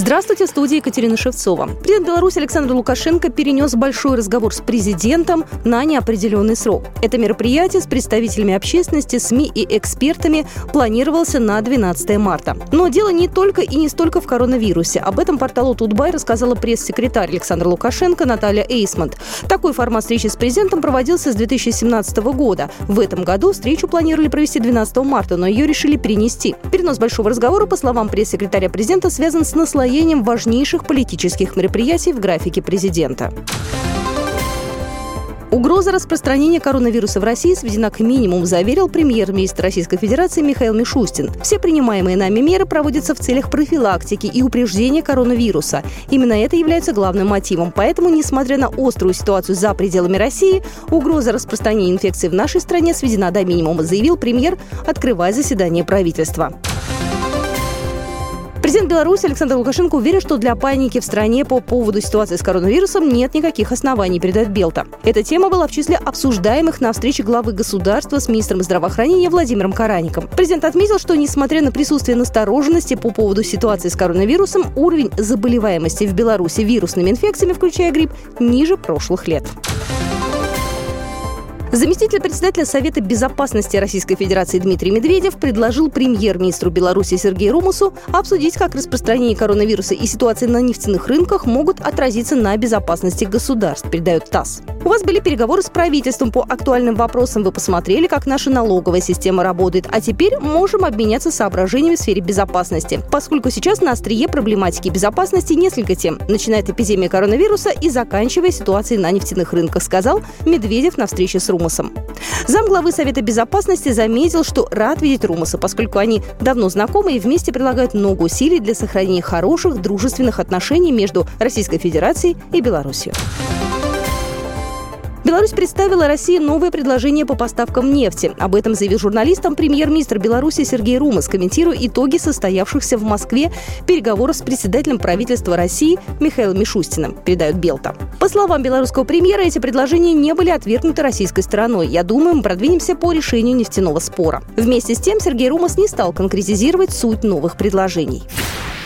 Здравствуйте, в студии Екатерина Шевцова. Президент Беларуси Александр Лукашенко перенес большой разговор с президентом на неопределенный срок. Это мероприятие с представителями общественности, СМИ и экспертами планировался на 12 марта. Но дело не только и не столько в коронавирусе. Об этом порталу Тутбай рассказала пресс-секретарь Александра Лукашенко Наталья Эйсмонт. Такой формат встречи с президентом проводился с 2017 года. В этом году встречу планировали провести 12 марта, но ее решили перенести. Перенос большого разговора, по словам пресс-секретаря президента, связан с наслоением наслоением важнейших политических мероприятий в графике президента. Угроза распространения коронавируса в России сведена к минимуму, заверил премьер-министр Российской Федерации Михаил Мишустин. Все принимаемые нами меры проводятся в целях профилактики и упреждения коронавируса. Именно это является главным мотивом. Поэтому, несмотря на острую ситуацию за пределами России, угроза распространения инфекции в нашей стране сведена до минимума, заявил премьер, открывая заседание правительства. Президент Беларуси Александр Лукашенко уверен, что для паники в стране по поводу ситуации с коронавирусом нет никаких оснований, передает Белта. Эта тема была в числе обсуждаемых на встрече главы государства с министром здравоохранения Владимиром Караником. Президент отметил, что несмотря на присутствие настороженности по поводу ситуации с коронавирусом, уровень заболеваемости в Беларуси вирусными инфекциями, включая грипп, ниже прошлых лет. Заместитель председателя Совета безопасности Российской Федерации Дмитрий Медведев предложил премьер-министру Беларуси Сергею Румусу обсудить, как распространение коронавируса и ситуации на нефтяных рынках могут отразиться на безопасности государств, передает ТАСС. У вас были переговоры с правительством по актуальным вопросам, вы посмотрели, как наша налоговая система работает, а теперь можем обменяться соображениями в сфере безопасности, поскольку сейчас на острие проблематики безопасности несколько тем, начиная от эпидемии коронавируса и заканчивая ситуацией на нефтяных рынках, сказал Медведев на встрече с Румусом. Румасом. Замглавы Совета Безопасности заметил, что рад видеть Румаса, поскольку они давно знакомы и вместе прилагают много усилий для сохранения хороших дружественных отношений между Российской Федерацией и Беларусью. Беларусь представила России новое предложение по поставкам нефти. Об этом заявил журналистам премьер-министр Беларуси Сергей Румас, комментируя итоги состоявшихся в Москве переговоров с председателем правительства России Михаилом Мишустиным, передают Белта. По словам белорусского премьера, эти предложения не были отвергнуты российской стороной. Я думаю, мы продвинемся по решению нефтяного спора. Вместе с тем Сергей Румас не стал конкретизировать суть новых предложений.